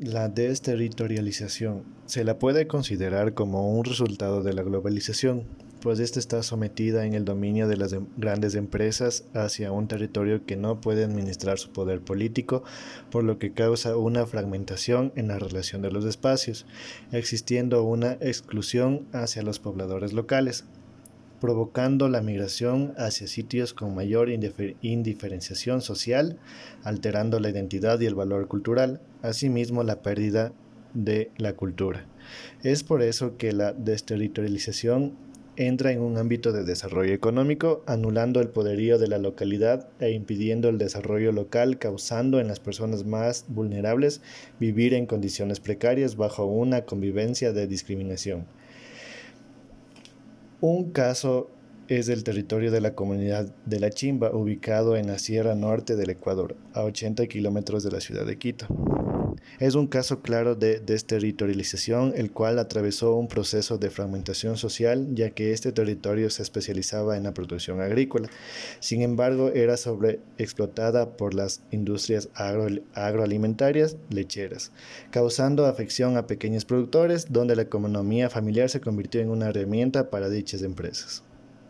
La desterritorialización se la puede considerar como un resultado de la globalización, pues esta está sometida en el dominio de las em, grandes empresas hacia un territorio que no puede administrar su poder político, por lo que causa una fragmentación en la relación de los espacios, existiendo una exclusión hacia los pobladores locales provocando la migración hacia sitios con mayor indiferenciación social, alterando la identidad y el valor cultural, asimismo la pérdida de la cultura. Es por eso que la desterritorialización entra en un ámbito de desarrollo económico, anulando el poderío de la localidad e impidiendo el desarrollo local, causando en las personas más vulnerables vivir en condiciones precarias bajo una convivencia de discriminación. Un caso es el territorio de la comunidad de La Chimba, ubicado en la Sierra Norte del Ecuador, a 80 kilómetros de la ciudad de Quito. Es un caso claro de desterritorialización, el cual atravesó un proceso de fragmentación social, ya que este territorio se especializaba en la producción agrícola. Sin embargo, era sobreexplotada por las industrias agroalimentarias lecheras, causando afección a pequeños productores, donde la economía familiar se convirtió en una herramienta para dichas empresas.